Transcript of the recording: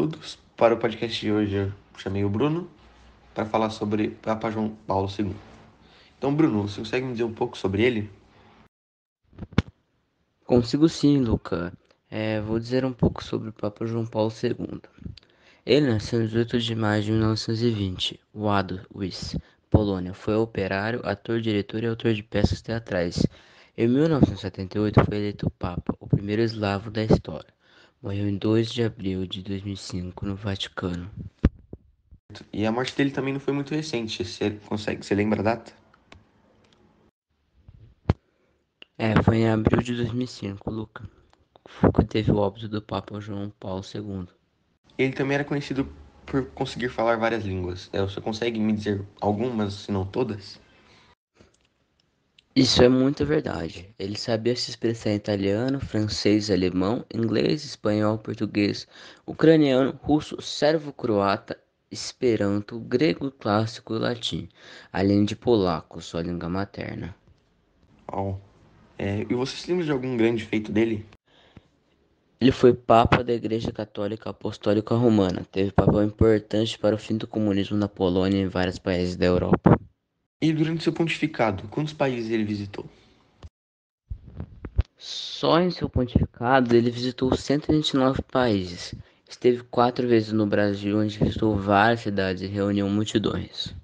todos. Para o podcast de hoje, eu chamei o Bruno para falar sobre Papa João Paulo II. Então, Bruno, você consegue me dizer um pouco sobre ele? Consigo sim, Luca. É, vou dizer um pouco sobre o Papa João Paulo II. Ele nasceu em 18 de maio de 1920, Wadowice, Polônia. Foi operário, ator, diretor e autor de peças teatrais. Em 1978 foi eleito Papa, o primeiro eslavo da história. Morreu em 2 de abril de 2005 no Vaticano. E a morte dele também não foi muito recente. Você consegue, você lembra a data? É, foi em abril de 2005, Luca. Que teve o óbito do Papa João Paulo II. Ele também era conhecido por conseguir falar várias línguas. É, você consegue me dizer algumas, se não todas? Isso é muito verdade. Ele sabia se expressar em italiano, francês, alemão, inglês, espanhol, português, ucraniano, russo, servo-croata, esperanto, grego clássico e latim, além de polaco, sua língua materna. Oh. É, e você se lembra de algum grande feito dele? Ele foi Papa da Igreja Católica Apostólica Romana. Teve papel importante para o fim do comunismo na Polônia e em vários países da Europa. E durante seu pontificado, quantos países ele visitou? Só em seu pontificado ele visitou 129 países. Esteve quatro vezes no Brasil, onde visitou várias cidades e reuniu multidões.